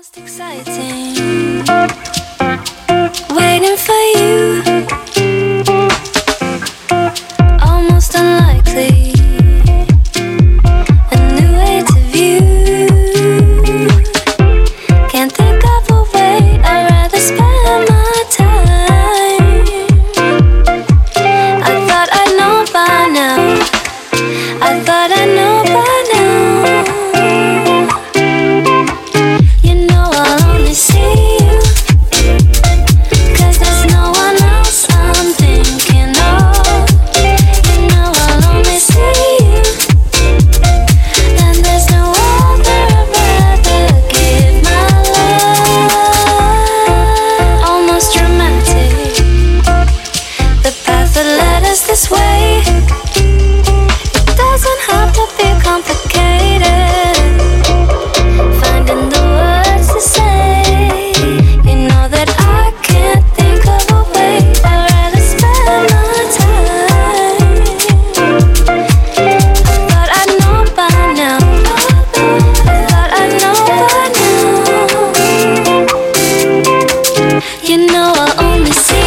most exciting. You know I only see